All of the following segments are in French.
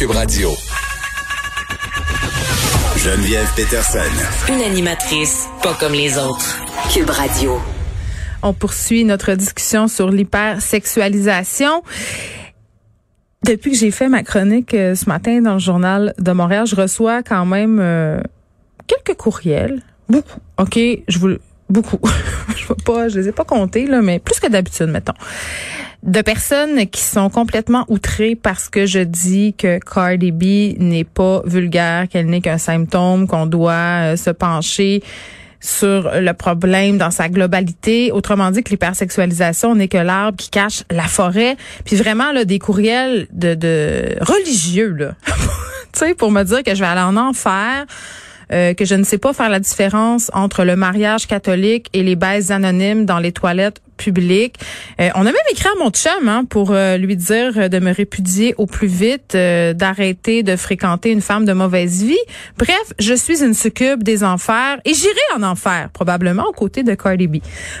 Cube Radio. Geneviève Peterson. Une animatrice pas comme les autres. Cube Radio. On poursuit notre discussion sur l'hypersexualisation. Depuis que j'ai fait ma chronique euh, ce matin dans le journal de Montréal, je reçois quand même euh, quelques courriels. Beaucoup. OK, je vous beaucoup. je vois pas, je les ai pas comptés là, mais plus que d'habitude, mettons. De personnes qui sont complètement outrées parce que je dis que Cardi B n'est pas vulgaire, qu'elle n'est qu'un symptôme, qu'on doit euh, se pencher sur le problème dans sa globalité. Autrement dit, que l'hypersexualisation n'est que l'arbre qui cache la forêt. Puis vraiment, là, des courriels de, de religieux, là. tu sais, pour me dire que je vais aller en enfer euh, que je ne sais pas faire la différence entre le mariage catholique et les baises anonymes dans les toilettes publiques. Euh, on a même écrit à mon chum hein, pour euh, lui dire de me répudier au plus vite, d'arrêter de fréquenter une femme de mauvaise vie. Bref, je suis une succube des enfers et j'irai en enfer, probablement aux côtés de Cardi B.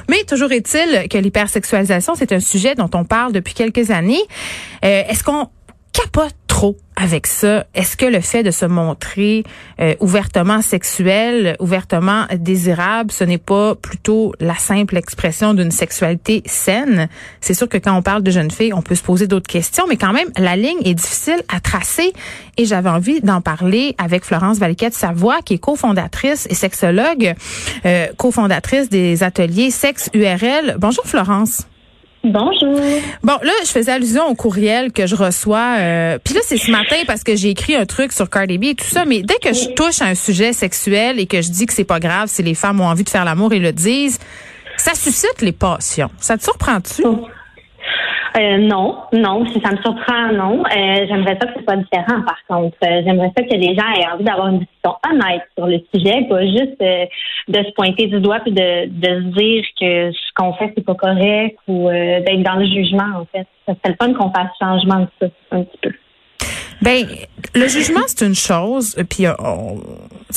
Mais toujours est-il que l'hypersexualisation, c'est un sujet dont on parle depuis quelques années. Est-ce qu'on capote trop avec ça. Est-ce que le fait de se montrer euh, ouvertement sexuel, ouvertement désirable, ce n'est pas plutôt la simple expression d'une sexualité saine? C'est sûr que quand on parle de jeunes filles, on peut se poser d'autres questions, mais quand même, la ligne est difficile à tracer et j'avais envie d'en parler avec Florence Valiquette Savoie, qui est cofondatrice et sexologue, euh, cofondatrice des ateliers Sexe URL. Bonjour Florence. Bonjour. Bon, là, je faisais allusion au courriel que je reçois. Euh, Puis là, c'est ce matin parce que j'ai écrit un truc sur Cardi B et tout ça. Mais dès que je touche à un sujet sexuel et que je dis que c'est pas grave si les femmes ont envie de faire l'amour et le disent, ça suscite les passions. Ça te surprend-tu? Oh. Euh, non, non. Si ça me surprend, non. Euh, j'aimerais ça que ce soit différent, par contre. Euh, j'aimerais ça que les gens aient envie d'avoir une discussion honnête sur le sujet, pas juste de se pointer du doigt puis de, de se dire que ce qu'on fait, c'est pas correct ou d'être dans le jugement, en fait. Ça serait le fun qu'on fasse changement de ça, un petit peu. Ben, le jugement c'est une chose, puis on,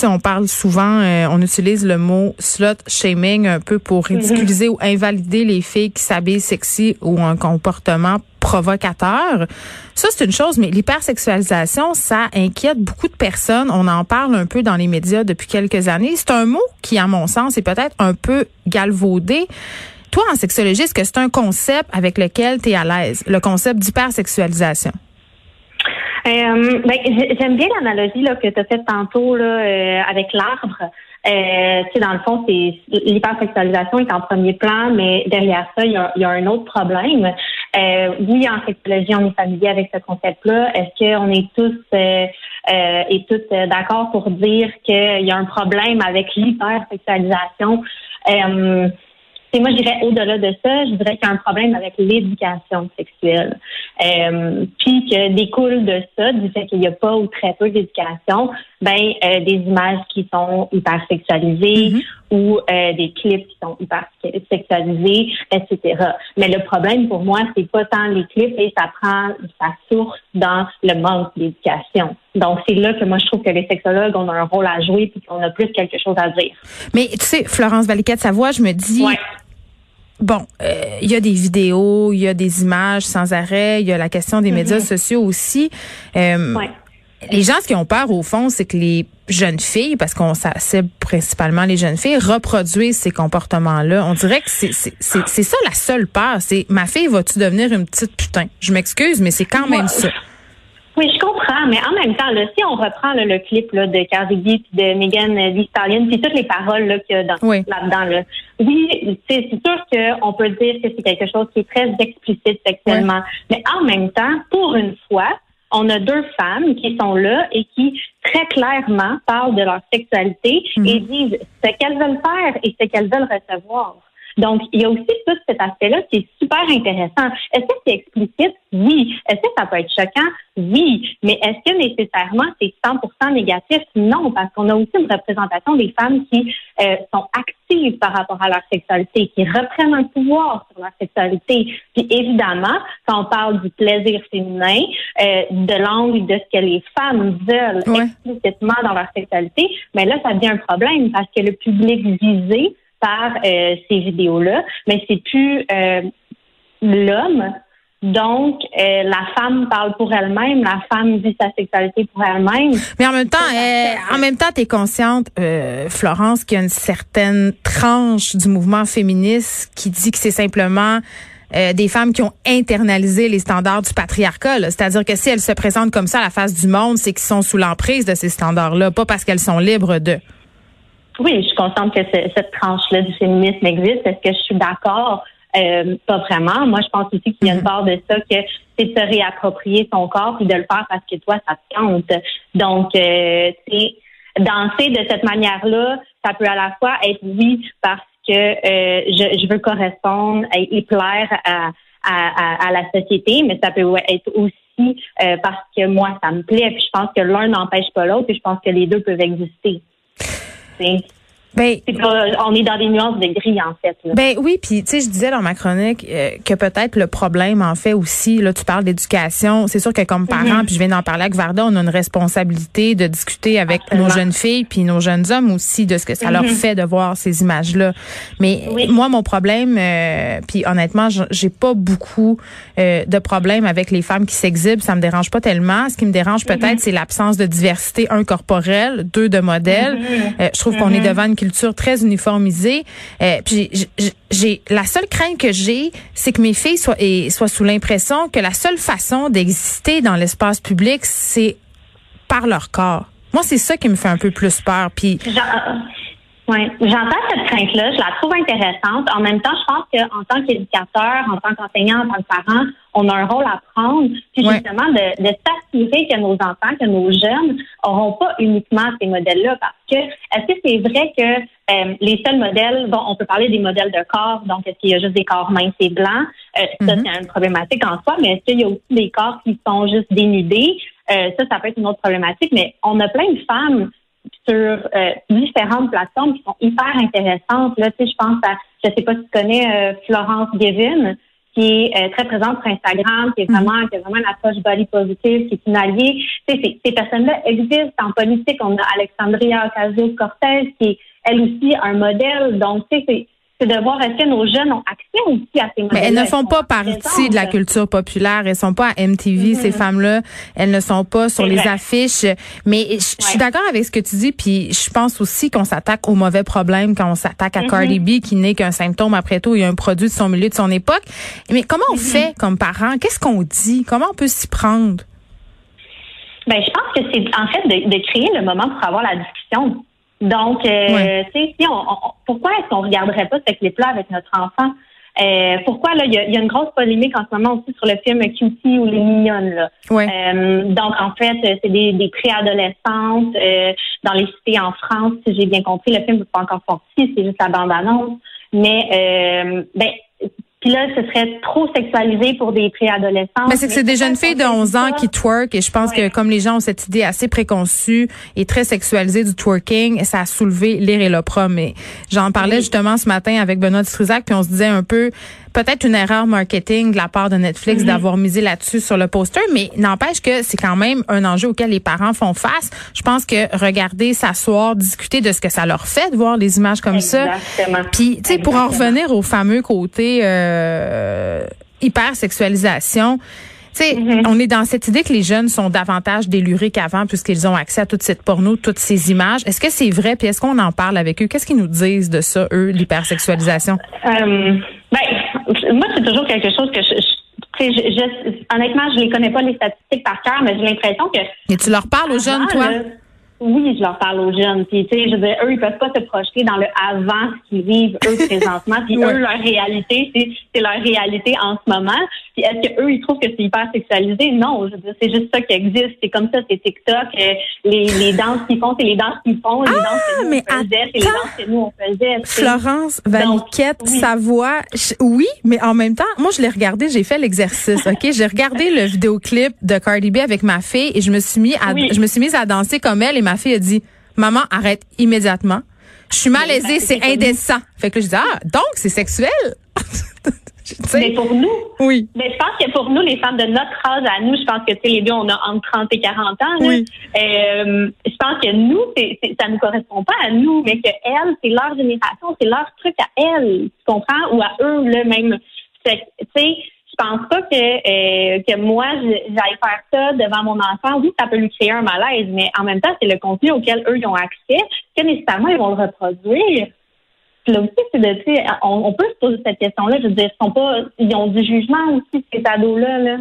on parle souvent, on utilise le mot slut shaming un peu pour mhm. ridiculiser ou invalider les filles qui s'habillent sexy ou un comportement provocateur. Ça c'est une chose, mais l'hypersexualisation, ça inquiète beaucoup de personnes. On en parle un peu dans les médias depuis quelques années. C'est un mot qui, à mon sens, est peut-être un peu galvaudé. Toi, en sexologie, est-ce que c'est un concept avec lequel tu es à l'aise, le concept d'hypersexualisation? Euh, ben, j'aime bien l'analogie là, que tu as faite tantôt là, euh, avec l'arbre. Euh, tu sais, dans le fond, c'est l'hypersexualisation est en premier plan, mais derrière ça, il y a, y a un autre problème. Euh, oui, en sexologie, on est familier avec ce concept-là. Est-ce qu'on est tous euh, euh et toutes d'accord pour dire qu'il y a un problème avec l'hypersexualisation? Et moi, je dirais au-delà de ça, je dirais qu'il y a un problème avec l'éducation sexuelle. Euh, puis que découle de ça, du fait qu'il n'y a pas ou très peu d'éducation, ben euh, des images qui sont hyper sexualisées mm-hmm. ou euh, des clips qui sont hyper sexualisés, etc. Mais le problème pour moi, c'est pas tant les clips et ça prend sa source dans le manque d'éducation. Donc, c'est là que moi, je trouve que les sexologues ont un rôle à jouer puis qu'on a plus quelque chose à dire. Mais tu sais, Florence Valiquette, sa voix, je me dis, Bon, euh, il y a des vidéos, il y a des images sans arrêt, il y a la question des médias mhm. sociaux aussi. Euh, les gens, ce qui ont peur, au fond, c'est que les jeunes filles, parce qu'on cible principalement les jeunes filles, reproduisent ces comportements-là. On dirait que c'est ça la seule peur. C'est ma fille, va-tu devenir une petite putain? Je m'excuse, mais c'est quand même ça. Oui, je comprends, mais en même temps, là, si on reprend le clip là, de B et de Megan Thee Stallion, puis toutes les paroles qu'il y a là-dedans, là, oui, c'est sûr qu'on peut dire que c'est quelque chose qui est très explicite sexuellement, mais en même temps, pour une fois, on a deux femmes qui sont là et qui très clairement parlent de leur sexualité mhm. et disent ce qu'elles veulent faire et ce qu'elles veulent recevoir. Donc, il y a aussi tout cet aspect-là qui est super intéressant. Est-ce que c'est explicite? Oui. Est-ce que ça peut être choquant? Oui. Mais est-ce que nécessairement c'est 100% négatif? Non, parce qu'on a aussi une représentation des femmes qui euh, sont actives par rapport à leur sexualité, qui reprennent un pouvoir sur leur sexualité. Puis évidemment, quand on parle du plaisir féminin, euh, de l'angle de ce que les femmes veulent explicitement dans leur sexualité, mais là, ça devient un problème parce que le public visé par euh, ces vidéos-là, mais c'est plus euh, l'homme, Donc, euh, la femme parle pour elle-même, la femme vit sa sexualité pour elle-même. Mais en même temps, en même temps, t'es consciente, Florence, qu'il y a une certaine tranche du mouvement féministe qui dit que c'est simplement des femmes qui ont internalisé les standards du patriarcat. C'est-à-dire que si elles se présentent comme ça à la face du monde, c'est qu'ils sont sous l'emprise de ces standards-là, pas parce qu'elles sont libres de. Oui, je suis consciente que cette tranche-là du féminisme existe. Est-ce que je suis d'accord? Euh, pas vraiment. Moi, je pense aussi qu'il y a une mhm. part de ça que c'est de se réapproprier son corps et de le faire parce que toi, ça te compte. Donc, euh, danser de cette manière-là, ça peut à la fois être oui parce que euh, je, veux correspondre et, plaire à, à, à, la société, mais ça peut être aussi euh, parce que moi, ça me plaît. Puis je pense que l'un n'empêche pas l'autre et je pense que les deux peuvent exister. Sí. Ben, on est dans des nuances de gris, en fait. Ben oui, puis tu sais, je disais dans ma chronique euh, que peut-être le problème, en fait, aussi, là, tu parles d'éducation. C'est sûr que comme parents, mhm. puis je viens d'en parler avec Varda, on a une responsabilité de discuter avec nos jeunes filles puis nos jeunes hommes aussi de ce que ça leur mhm. fait de voir ces images-là. Mais moi, mon problème, euh, puis honnêtement, j'ai pas beaucoup euh, de problèmes avec les femmes qui s'exhibent. Ça me dérange pas tellement. Ce qui me dérange peut-être, mhm. c'est l'absence de diversité, un corporel, deux de modèles. je trouve qu'on est devant une culture très uniformisée. Euh, puis j'ai la seule crainte que j'ai, c'est que mes filles soient, soient sous l'impression que la seule façon d'exister dans l'espace public, c'est par leur corps. Moi, c'est ça qui me fait un peu plus peur. Puis oui, j'entends cette crainte-là, je la trouve intéressante. En même temps, je pense qu'en tant qu'éducateur, en tant qu'enseignant, en tant que parent, on a un rôle à prendre, puis justement de, de s'assurer que nos enfants, que nos jeunes auront pas uniquement ces modèles-là, parce que est-ce que c'est vrai que euh, les seuls modèles, bon, on peut parler des modèles de corps, donc est-ce qu'il y a juste des corps minces et blancs, euh, ça mm-hmm. c'est une problématique en soi, mais est-ce qu'il y a aussi des corps qui sont juste dénudés, euh, ça, ça peut être une autre problématique, mais on a plein de femmes sur euh, différentes plateformes qui sont hyper intéressantes. Là, tu sais, je pense à, je sais pas si tu connais euh, Florence Gavin, qui est euh, très présente sur Instagram, qui est mm-hmm. vraiment, qui a vraiment une approche body positive, qui est une alliée. Tu sais, ces, personnes-là existent en politique. On a Alexandria Ocasio-Cortez, qui est elle aussi un modèle. Donc, tu sais, c'est de voir est-ce que nos jeunes ont accès aussi à ces Mais elles ne font pas partie de la culture populaire. Elles sont pas à MTV, ces mm-hmm. femmes-là. Elles ne sont pas sur les affiches. Mais je, suis d'accord avec ce que tu dis. Puis je pense aussi qu'on s'attaque aux mauvais problèmes quand on s'attaque à mm-hmm. Cardi B, qui n'est qu'un symptôme. Après tout, il y a un produit de son milieu, de son époque. Mais comment on mm-hmm. fait comme parents? Qu'est-ce qu'on dit? Comment on peut s'y prendre? Ben, je pense que c'est en fait de, de créer le moment pour avoir la discussion. Donc, euh, tu sais, si on, pourquoi est-ce qu'on regarderait pas ce clip-là avec notre enfant? Euh, pourquoi là, il y a, une grosse polémique en ce moment aussi sur le film Cutie ou les mignonnes là. Euh, donc en fait, c'est des, des préadolescentes euh, dans les cités en France, si j'ai bien compris. Le film n'est pas encore sorti, c'est juste la bande-annonce. Mais euh, ben puis là, ce serait trop sexualisé pour des préadolescents. Mais c'est que c'est des jeunes filles de 11 ans qui twerk et je pense que comme les gens ont cette idée assez préconçue et très sexualisée du twerking, ça a soulevé l'ire et l'opprobre. Mais j'en parlais justement ce matin avec Benoît Dutrisac puis on se disait un peu peut-être une erreur marketing de la part de Netflix mhm. d'avoir misé là-dessus sur le poster, mais n'empêche que c'est quand même un enjeu auquel les parents font face. Je pense que regarder, s'asseoir, discuter de ce que ça leur fait de voir les images comme ça. Puis, tu sais, pour en revenir au fameux côté euh, hyper sexualisation. Tu sais, mhm. on est dans cette idée que les jeunes sont davantage délurés qu'avant puisqu'ils ont accès à toute cette porno, toutes ces images. Est-ce que c'est vrai? Puis est-ce qu'on en parle avec eux? Qu'est-ce qu'ils nous disent de ça, eux, l'hypersexualisation? Euh, ben, moi, c'est toujours quelque chose que je, je, honnêtement, je les connais pas les statistiques par cœur, mais j'ai l'impression que. Et tu leur parles aux jeunes, toi? Oui, je leur parle aux jeunes. Puis, tu sais, je veux dire, eux, ils peuvent pas se projeter dans le avant qu'ils vivent, eux, présentement. Puis, eux, leur réalité, c'est leur réalité en ce moment. Puis, est-ce qu'eux, ils trouvent que c'est hyper sexualisé? Non, je veux dire, c'est juste ça qui existe. C'est comme ça, c'est TikTok. Euh, les, les danses qu'ils font, c'est les danses qu'ils font. Les ah, danses que nous, mais on faisait, c'est les danses que nous, on faisait. Florence Vaniquette, Savoie, oui, mais en même temps, moi, je l'ai regardé, j'ai fait l'exercice, OK? J'ai regardé le vidéoclip de Cardi B avec ma fille et je me suis mis à, je me suis mise à danser comme elle et ma fille a dit, maman, arrête immédiatement. Je suis malaisée, c'est indécent. Fait que là, je dis, ah, donc, c'est sexuel? mais pour nous, oui. Mais je pense que pour nous, les femmes de notre âge à nous, je pense que les deux, on a entre 30 et 40 ans. Oui. Euh, je pense que nous, c'est, c'est, ça ne correspond pas à nous, mais que elles, c'est leur génération, c'est leur truc à elles, tu comprends, ou à eux, le même. Tu sais, je pense pas que euh, que moi j'aille faire ça devant mon enfant? Oui, ça peut lui créer un malaise, mais en même temps, c'est le contenu auquel eux ils ont accès, que nécessairement ils vont le reproduire. Puis là aussi, c'est de, on, on peut se poser cette question-là. Je veux dire, ils sont pas, ils ont du jugement aussi ces ados-là. Là.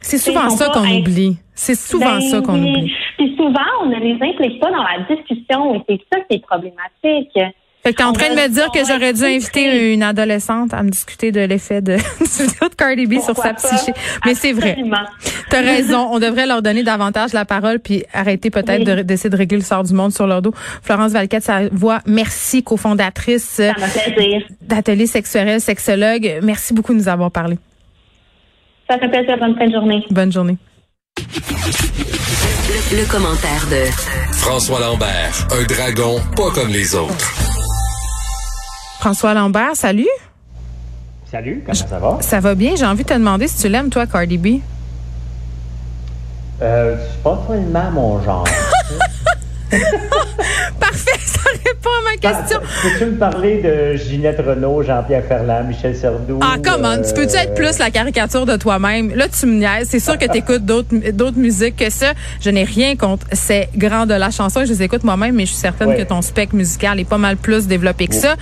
C'est souvent ça qu'on oublie. C'est souvent ça qu'on ben, oublie. Puis souvent, on ne les implique pas dans la discussion et c'est ça qui est problématique. Fait que t'es en train de me dire que j'aurais dû inviter une adolescente à me discuter de l'effet de, de Cardi B sur sa psyché. Mais c'est vrai. T'as raison. On devrait leur donner davantage la parole puis arrêter peut-être d'essayer de régler le sort du monde sur leur dos. Florence Valquette, sa voix. Merci, cofondatrice d'Atelier sexuel, sexologue. Merci beaucoup de nous avoir parlé. Ça fait plaisir. Bonne fin de journée. Bonne journée. Le, commentaire de François Lambert, un dragon pas comme les autres. François Lambert, salut. Salut, comment ça va? Ça va bien. J'ai envie de te demander si tu l'aimes, toi, Cardi B. Euh, c'est pas tellement mon genre. Parfait, ça répond à ma question. Peux-tu me parler de Ginette Renault, Jean-Pierre Ferland, Michel Sardou? Ah, comment? Tu peux-tu être plus la caricature de toi-même? Là, tu me niaises. C'est sûr que tu écoutes d'autres musiques que ça. Je n'ai rien contre ces grands de la chanson. Je les écoute moi-même, mais je suis certaine que ton spectre musical est pas mal plus développé que ça.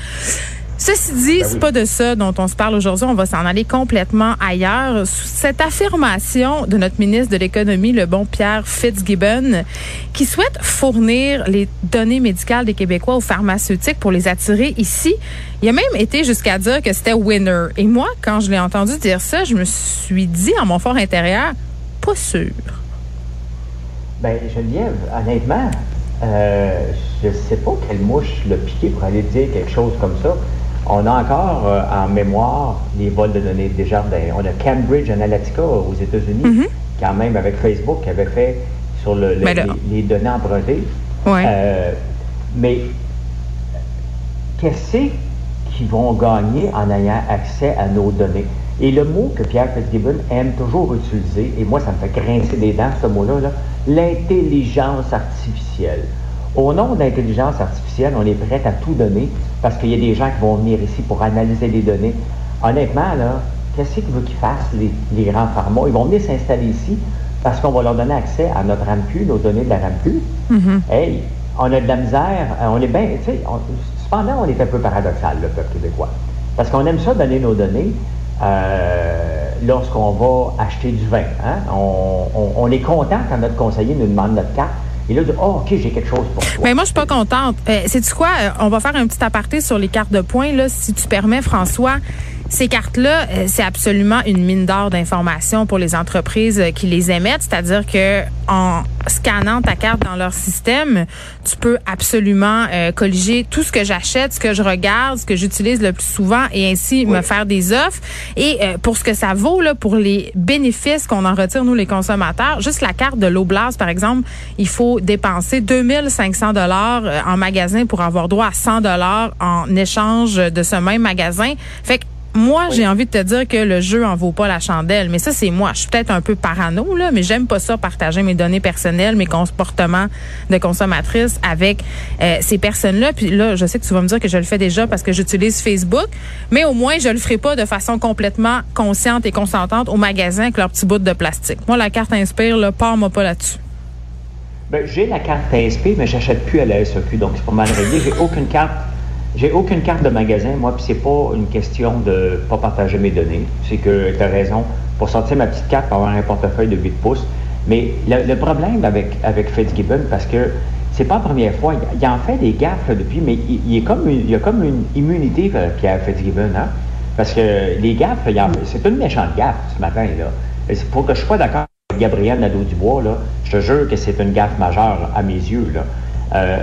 Ceci dit, ben c'est pas de ça dont on se parle aujourd'hui. On va s'en aller complètement ailleurs. Cette affirmation de notre ministre de l'économie, le bon Pierre Fitzgibbon, qui souhaite fournir les données médicales des Québécois aux pharmaceutiques pour les attirer ici, il a même été jusqu'à dire que c'était winner. Et moi, quand je l'ai entendu dire ça, je me suis dit en mon fort intérieur, pas sûr. Ben, Geneviève, honnêtement, euh, je sais pas quelle mouche l'a piqué pour aller dire quelque chose comme ça. On a encore euh, en mémoire les vols de données des jardins. On a Cambridge Analytica aux États-Unis, mhm. quand même avec Facebook, qui avait fait sur le, ben les, données empruntées. Euh, mais qu'est-ce qu'ils vont gagner en ayant accès à nos données? Et le mot que Pierre Fitzgibbon aime toujours utiliser, et moi ça me fait grincer des dents ce mot-là, l'intelligence artificielle. Au nom d'intelligence artificielle, on est prêt à tout donner parce qu'il y a des gens qui vont venir ici pour analyser les données. Honnêtement, là, qu'est-ce qu'ils veulent qu'ils fassent, les, grands pharma? Ils vont venir s'installer ici parce qu'on va leur donner accès à notre RAMQ, nos données de la RAMQ. Mm-hmm. Hey, on a de la misère, euh, on est bien, tu sais, cependant, on est un peu paradoxal, le peuple québécois. Parce qu'on aime ça donner nos données euh, lorsqu'on va acheter du vin. Hein? On, on, est content quand notre conseiller nous demande notre carte et là, oh, OK, j'ai quelque chose pour toi. Mais moi, je suis pas contente. Euh, C'est-tu quoi? Euh, on va faire un petit aparté sur les cartes de points, là, si tu permets, François. Ces cartes-là, euh, c'est absolument une mine d'or d'informations pour les entreprises euh, qui les émettent. C'est-à-dire que en scannant ta carte dans leur système, tu peux absolument euh, colliger tout ce que j'achète, ce que je regarde, ce que j'utilise le plus souvent et ainsi me faire des offres. Et pour ce que ça vaut, là, pour les bénéfices qu'on en retire, nous, les consommateurs, juste la carte de l'Oblast, par exemple, il faut dépenser 2500 dollars en magasin pour avoir droit à 100 dollars en échange de ce même magasin. Fait que moi, j'ai envie de te dire que le jeu en vaut pas la chandelle, mais ça c'est moi. Je suis peut-être un peu parano là, mais j'aime pas ça partager mes données personnelles, mes comportements de consommatrice avec euh, ces personnes-là. Puis là, je sais que tu vas me dire que je le fais déjà parce que j'utilise Facebook, mais au moins je le ferai pas de façon complètement consciente et consentante au magasin avec leur petit bout de plastique. Moi, la carte Inspire, là, pars-moi pas là-dessus. Ben, j'ai la carte Inspire, mais j'achète plus à la SOQ, donc c'est pas mal réglé. J'ai aucune carte j'ai aucune carte de magasin, moi, puis c'est pas une question de pas partager mes données. C'est que tu as raison. Pour sortir ma petite carte, pour avoir un portefeuille de 8 pouces. Mais le, problème avec, avec Fitzgibbon, parce que c'est pas la première fois, il, en fait des gaffes depuis, mais il, est comme il y a comme une immunité, euh, Pierre Fitzgibbon, hein? Parce que les gaffes, c'est une méchante gaffe ce matin, là. Pour que je sois d'accord avec Gabriel Nadeau-Dubois, là, je te jure que c'est une gaffe majeure à mes yeux, là. Euh,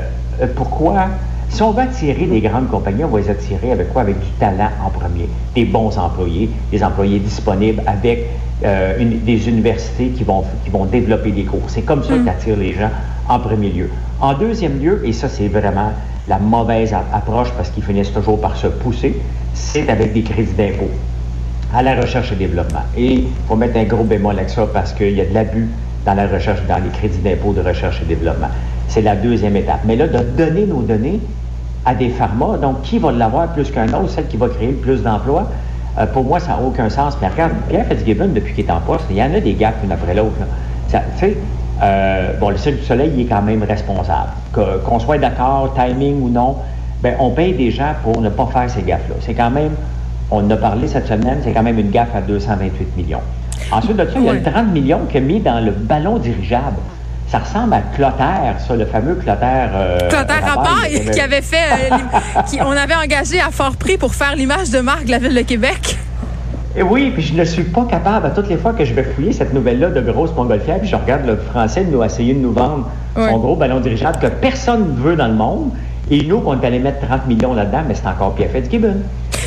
pourquoi si on veut attirer des grandes compagnies, on va les attirer avec quoi? Avec du talent en premier, des bons employés, des employés disponibles avec euh, des universités qui vont, qui vont développer des cours. C'est comme ça mm. qu'attire les gens en premier lieu. En deuxième lieu, et ça c'est vraiment la mauvaise approche parce qu'ils finissent toujours par se pousser, c'est avec des crédits d'impôt à la recherche et développement. Et il faut mettre un gros bémol avec ça parce qu'il y a de l'abus dans la recherche, dans les crédits d'impôt de recherche et développement. C'est la deuxième étape. Mais là, de donner nos données à des pharma, donc qui va l'avoir plus qu'un autre, celle qui va créer le plus d'emplois, pour moi, ça n'a aucun sens. Mais regarde, Pierre Fitzgibbon, depuis qu'il est en poste, il y en a des gaffes une après l'autre. Tu sais, bon, le Cirque du Soleil, il est quand même responsable. qu'on soit d'accord, timing ou non, ben, on paye des gens pour ne pas faire ces gaffes-là. C'est quand même, on en a parlé cette semaine, c'est quand même une gaffe à 228 millions. Ensuite de ça, il y a le 30 millions qu'il a mis dans le ballon dirigeable. Ça ressemble à Clotaire, ça, le fameux Clotaire. Euh, Clotaire Rapaille, qui avait fait. Euh, qui, on avait engagé à fort prix pour faire l'image de marque de la Ville de Québec. Et oui, puis je ne suis pas capable, à toutes les fois que je vais fouiller cette nouvelle-là de grosse montgolfière, puis je regarde le français nous essayer de nous vendre son gros ballon dirigeable que personne ne veut dans le monde. Et nous, on est allé mettre 30 millions là-dedans, mais c'est encore Pierre Fitzgibbon.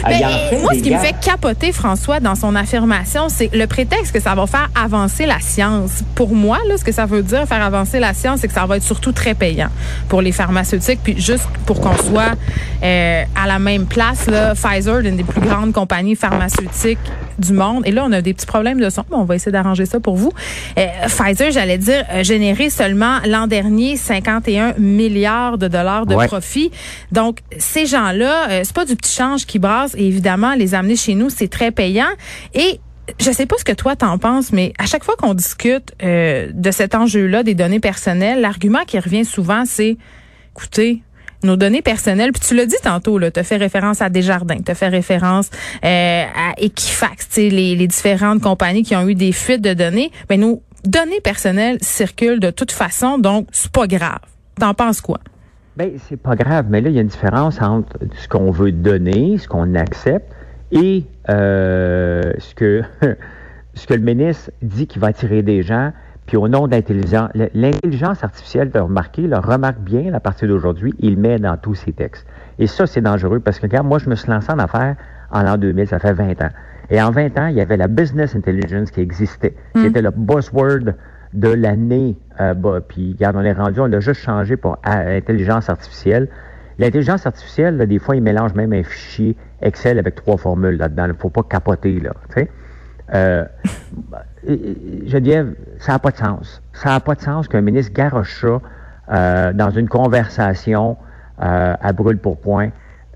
Ben, moi, ce qui me fait capoter, François, dans son affirmation, c'est le prétexte que ça va faire avancer la science. Pour moi, là, ce que ça veut dire, faire avancer la science, c'est que ça va être surtout très payant pour les pharmaceutiques. Puis juste pour qu'on soit euh, à la même place, là, Pfizer, une des plus grandes compagnies pharmaceutiques du monde. Et là, on a des petits problèmes de son, mais on va essayer d'arranger ça pour vous. Euh, Pfizer, j'allais dire, a généré seulement l'an dernier 51 milliards de dollars de profit. Donc, ces gens-là, euh, c'est pas du petit change qui brasse. Et évidemment, les amener chez nous, c'est très payant. Et je sais pas ce que toi t'en penses, mais à chaque fois qu'on discute euh, de cet enjeu-là des données personnelles, l'argument qui revient souvent, c'est, écoutez, nos données personnelles, puis tu l'as dit tantôt, tu as fait référence à Desjardins, tu as fait référence euh, à Equifax, les, les différentes compagnies qui ont eu des fuites de données, mais nos données personnelles circulent de toute façon, donc c'est pas grave. T'en penses quoi? Ben, c'est pas grave, mais là, il y a une différence entre ce qu'on veut donner, ce qu'on accepte, et euh, ce que ce que le ministre dit qu'il va attirer des gens puis au nom d'intelligence, l'intelligence artificielle, tu as remarqué, le remarque bien à partir d'aujourd'hui, il met dans tous ses textes. Et ça, c'est dangereux parce que, regarde, moi, je me suis lancé en affaires en l'an 2000, ça fait 20 ans. Et en 20 ans, il y avait la business intelligence qui existait, qui hmm. était le buzzword de l'année. Euh, bah, puis, regarde, on est rendu, on l'a juste changé pour intelligence artificielle. L'intelligence artificielle, des fois, il mélange même un fichier Excel avec trois formules là-dedans. Il ne faut pas capoter, là. Tu sais? Euh, je dis, ça n'a pas de sens. Ça n'a pas de sens qu'un ministre garoche ça euh, dans une conversation euh, à brûle pour point.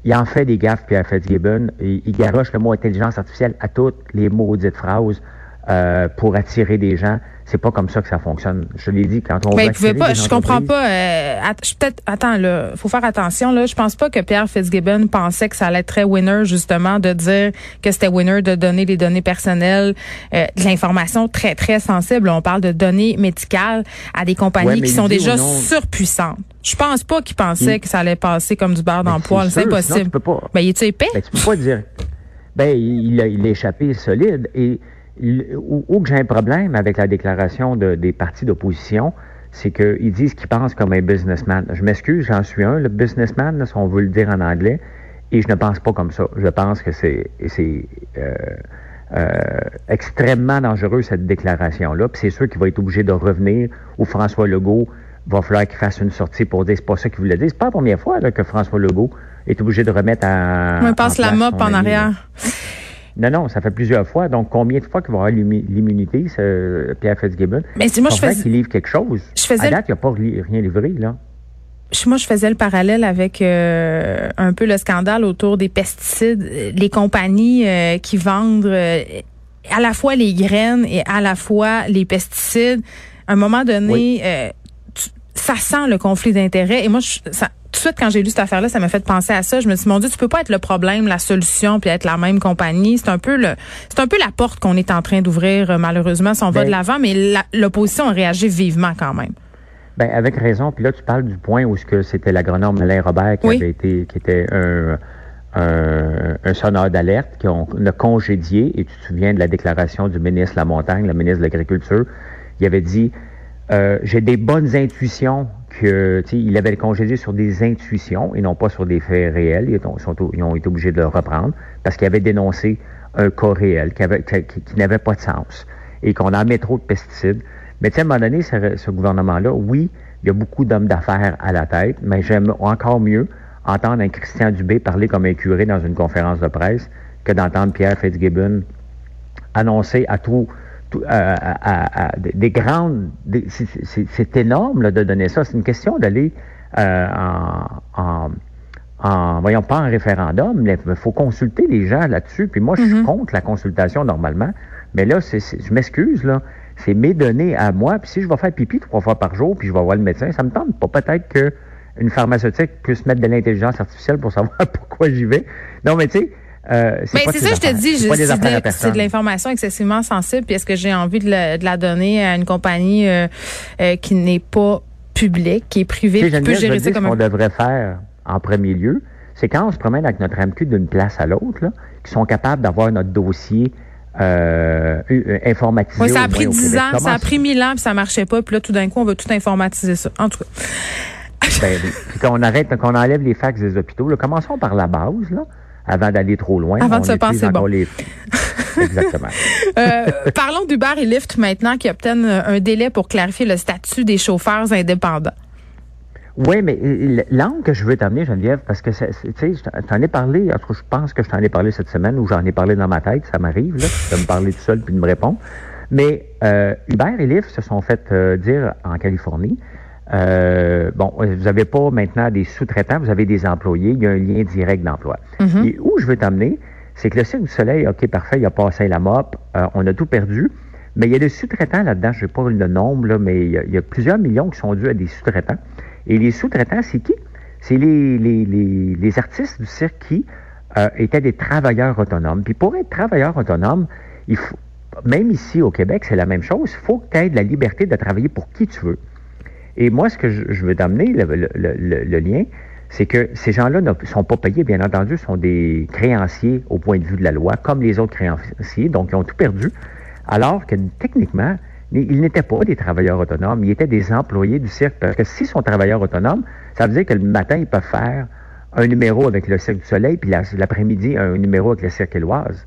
Il en fait des gaffes, Pierre Fitzgibbon. Il, il garoche le mot intelligence artificielle à toutes les maudites phrases euh, pour attirer des gens. C'est pas comme ça que ça fonctionne. Je l'ai dit quand on. Ben, veut pas. Je comprends pas. Euh, peut-être. Attends, là, faut faire attention. Là, je pense pas que Pierre Fitzgibbon pensait que ça allait être très winner justement de dire que c'était winner de donner des données personnelles, euh, de l'information très très sensible. On parle de données médicales à des compagnies qui sont déjà surpuissantes. Je pense pas qu'il pensait que ça allait passer comme du beurre dans le poil. C'est impossible. Ben, il est épais? Ben, tu peux pas dire. Ben, il a, il a échappé solide et où, que j'ai un problème avec la déclaration des partis d'opposition, c'est qu'ils disent qu'ils pensent comme un businessman. Je m'excuse, j'en suis un, le businessman, si on veut le dire en anglais, et je ne pense pas comme ça. Je pense que c'est euh, euh, extrêmement dangereux, cette déclaration-là. Puis c'est sûr qu'il va être obligé de revenir, ou François Legault va falloir qu'il fasse une sortie pour dire c'est pas ça qu'il voulait dire. C'est pas la première fois que François Legault est obligé de remettre à. On passe la mop en arrière. Non, non, ça fait plusieurs fois. Donc, combien de fois qu'il va avoir l'immunité, Pierre Fitzgibbon? Mais c'est moi, je faisais... qu'il livre quelque chose. Je faisais... À date, il n'a pas rien livré, là. Moi, je faisais le parallèle avec euh, un peu le scandale autour des pesticides. Les compagnies euh, qui vendent euh, à la fois les graines et à la fois les pesticides, à un moment donné, ça sent le conflit d'intérêts. Et moi, je, ça, tout de suite, quand j'ai lu cette affaire-là, ça m'a fait penser à ça. Je me suis dit, mon Dieu, tu peux pas être le problème, la solution, puis être la même compagnie. C'est un peu le, c'est un peu la porte qu'on est en train d'ouvrir, euh, malheureusement, si on va ben de l'avant, mais l'opposition a réagi vivement quand même. Ben, avec raison. Puis là, tu parles du point où que c'était l'agronome Alain Robert qui avait été, qui était un, un, un sonneur d'alerte, qu'on a congédié, et tu te souviens de la déclaration du ministre de la Montagne, le ministre de l'Agriculture, il avait dit, euh, j'ai des bonnes intuitions que il avait congédié sur des intuitions et non pas sur des faits réels. Ils, ont été obligés de le reprendre parce qu'il avait dénoncé un cas réel qui, qui, n'avait pas de sens et qu'on en met trop de pesticides. Mais à un moment donné, ce, ce gouvernement-là, oui, il y a beaucoup d'hommes d'affaires à la tête, mais j'aime encore mieux entendre un Christian Dubé parler comme un curé dans une conférence de presse que d'entendre Pierre Fitzgibbon annoncer à tout à, des grandes... c'est énorme de donner ça. C'est une question d'aller euh, en, en, voyons pas en référendum, mais il faut consulter les gens là-dessus. Puis moi, je suis mhm. contre la consultation normalement. Mais là, je m'excuse, là. C'est mes données à moi. Puis si je vais faire pipi trois fois par jour, puis je vais voir le médecin, ça me tente pas. Peut-être que une pharmaceutique puisse mettre de l'intelligence artificielle pour savoir pourquoi j'y vais. Non, mais tu sais, euh, c'est ça, je te dis, c'est de, l'information excessivement sensible. Puis est-ce que j'ai envie de la, donner à une compagnie euh, euh, qui n'est pas publique, qui est privée, qui peut gérer ça comme ce qu'on devrait faire en premier lieu, c'est quand on se promène avec notre AMQ d'une place à l'autre, qui sont capables d'avoir notre dossier euh, informatisé. Oui, ça a pris 10 ans, ça a pris 1000 ans, puis ça marchait pas. Puis là, tout d'un coup, on veut tout informatiser ça. En tout cas. ben, puis qu'on arrête, qu'on enlève les fax des hôpitaux, là, commençons par la base, là avant d'aller trop loin. Avant de se penser bon. Exactement. euh, parlons d'Uber et Lyft maintenant qui obtiennent un délai pour clarifier le statut des chauffeurs indépendants. Oui, mais l'angle que je veux t'amener, Geneviève, parce que tu sais, t'en ai parlé, en tout cas, je pense que je t'en ai parlé cette semaine ou j'en ai parlé dans ma tête, ça m'arrive, là, de me parler tout seul puis de me répondre. Mais euh, Uber et Lyft se sont fait euh, dire en Californie euh, bon, vous n'avez pas maintenant des sous-traitants, vous avez des employés, il y a un lien direct d'emploi. Mhm. Et où je veux t'amener, c'est que le Cirque du Soleil, OK, parfait, il a passé la mop, euh, on a tout perdu, mais il y a des sous-traitants là-dedans, je ne sais pas le nombre, là, mais il y, a, plusieurs millions qui sont dus à des sous-traitants. Et les sous-traitants, c'est qui? C'est les, les, les, les, artistes du cirque qui euh, étaient des travailleurs autonomes. Puis pour être travailleur autonome, il faut, même ici au Québec, c'est la même chose, il faut que tu aies la liberté de travailler pour qui tu veux. Et moi, ce que je, veux t'amener, le, lien, c'est que ces gens-là ne sont pas payés, bien entendu, sont des créanciers au point de vue de la loi, comme les autres créanciers, donc ils ont tout perdu, alors que techniquement, ils n'étaient pas des travailleurs autonomes, ils étaient des employés du cirque. Parce que s'ils sont travailleurs autonomes, ça veut dire que le matin, ils peuvent faire un numéro avec le Cirque du Soleil, puis l'après-midi, un numéro avec le Cirque Éloise.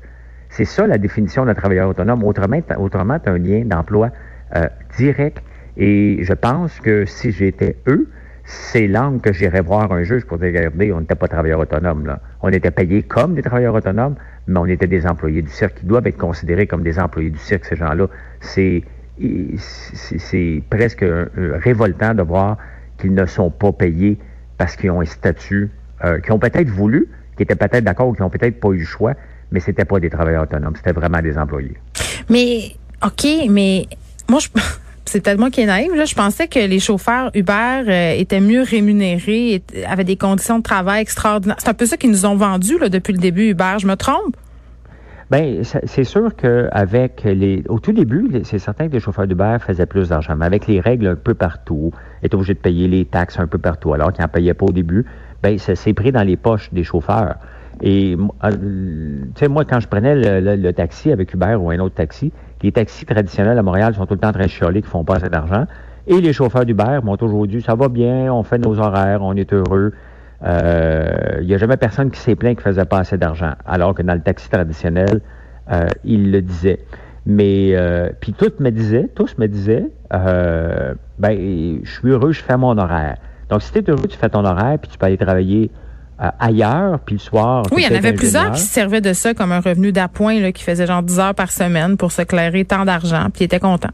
C'est ça la définition d'un travailleur autonome. Autrement, autrement tu as un lien d'emploi euh, direct et je pense que si j'étais eux, c'est l'angle que j'irais voir un juge pour dire, regardez, on n'était pas travailleurs autonomes. Là. On était payés comme des travailleurs autonomes, mais on était des employés du cirque qui doivent être considérés comme des employés du cirque, ces gens-là. C'est, c'est, presque révoltant de voir qu'ils ne sont pas payés parce qu'ils ont un statut, euh, qu'ils ont peut-être voulu, qui étaient peut-être d'accord ou qui n'ont peut-être pas eu le choix, mais c'était pas des travailleurs autonomes, c'était vraiment des employés. Mais, OK, mais moi, je c'est peut-être moi qui est naïve, là, je pensais que les chauffeurs Uber euh, étaient mieux rémunérés, avaient des conditions de travail extraordinaires. C'est un peu ça qu'ils nous ont vendu là, depuis le début, Uber. Je me trompe? Bien, c'est sûr qu'avec les. Au tout début, c'est certain que les chauffeurs d'Uber faisaient plus d'argent, mais avec les règles un peu partout, étaient obligés de payer les taxes un peu partout, alors qu'ils n'en payaient pas au début, bien, ça s'est pris dans les poches des chauffeurs. Et, euh, tu sais, moi, quand je prenais le, taxi avec Uber ou un autre taxi, les taxis traditionnels à Montréal sont tout le temps très chialés, qui font pas assez d'argent. Et les chauffeurs d'Uber m'ont toujours dit, ça va bien, on fait nos horaires, on est heureux. Il euh, n'y a jamais personne qui s'est plaint qui faisait pas assez d'argent. Alors que dans le taxi traditionnel, euh, ils le disaient. Mais, euh, puis tous me disaient, tous me disaient, euh, ben, je suis heureux, je fais mon horaire. Donc, si tu es heureux, tu fais ton horaire, puis tu peux aller travailler euh, ailleurs, puis le soir. Oui, il y en avait plusieurs qui se servaient de ça comme un revenu d'appoint, qui faisait genre 10 heures par semaine pour se clairer tant d'argent, puis ils étaient contents.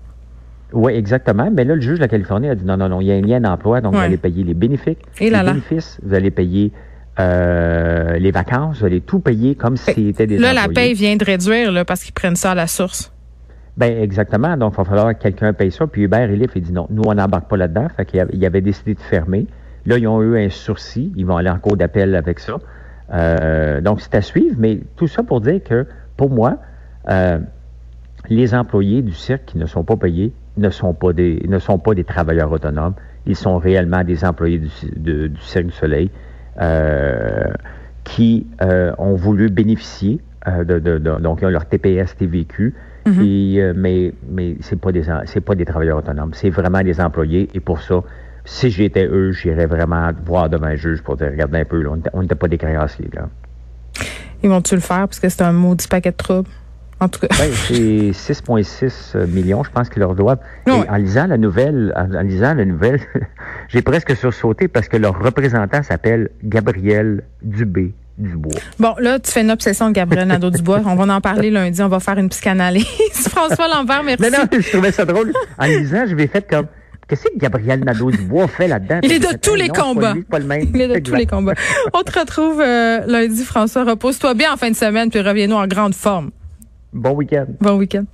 Oui, exactement. Mais là, le juge de la Californie a dit non, non, non, il y a un lien d'emploi, donc vous allez payer les bénéfices, les bénéfices, vous allez payer euh, les vacances, vous allez tout payer comme si c'était des Là, la paye vient de réduire là, parce qu'ils prennent ça à la source. Ben exactement. Donc, il va falloir que quelqu'un paye ça. Puis Hubert Elif, il dit non, nous, on n'embarque pas là-dedans. Fait qu'il avait décidé de fermer. Là, ils ont eu un sursis. Ils vont aller en cours d'appel avec ça. Euh, donc, c'est à suivre. Mais tout ça pour dire que, pour moi, euh, les employés du cirque qui ne sont pas payés ne sont pas des, ne sont pas des travailleurs autonomes. Ils sont réellement des employés du, du Cirque du Soleil euh, qui ont voulu bénéficier de, de, de, donc ils ont leur TPS TVQ. Mm-hmm. mais mais c'est pas des c'est pas des travailleurs autonomes, c'est vraiment des employés et pour ça si j'étais eux, j'irais vraiment voir devant un juge pour dire, regardez un peu, on n'était pas des créanciers. Là. Ils vont-tu le faire parce que c'est un maudit paquet de troubles? En tout cas. Ben, c'est 6,6 millions, je pense qu'ils leur doivent. en lisant la nouvelle, en, lisant la nouvelle, j'ai presque sursauté parce que leur représentant s'appelle Gabriel Dubé. Dubois. Bon, là, tu fais une obsession de Gabriel Nadeau-Dubois. on va en parler lundi. On va faire une psychanalyse. François Lambert, merci. Non, non, je trouvais ça drôle. En lisant, je vais fait comme, Qu'est-ce que Gabriel Nadeau-Dubois fait là-dedans? Il est de tous les combats. Il est de tous les combats. On te retrouve euh, lundi, François. Repose-toi bien en fin de semaine, puis reviens-nous en grande forme. Bon week-end. Bon week-end.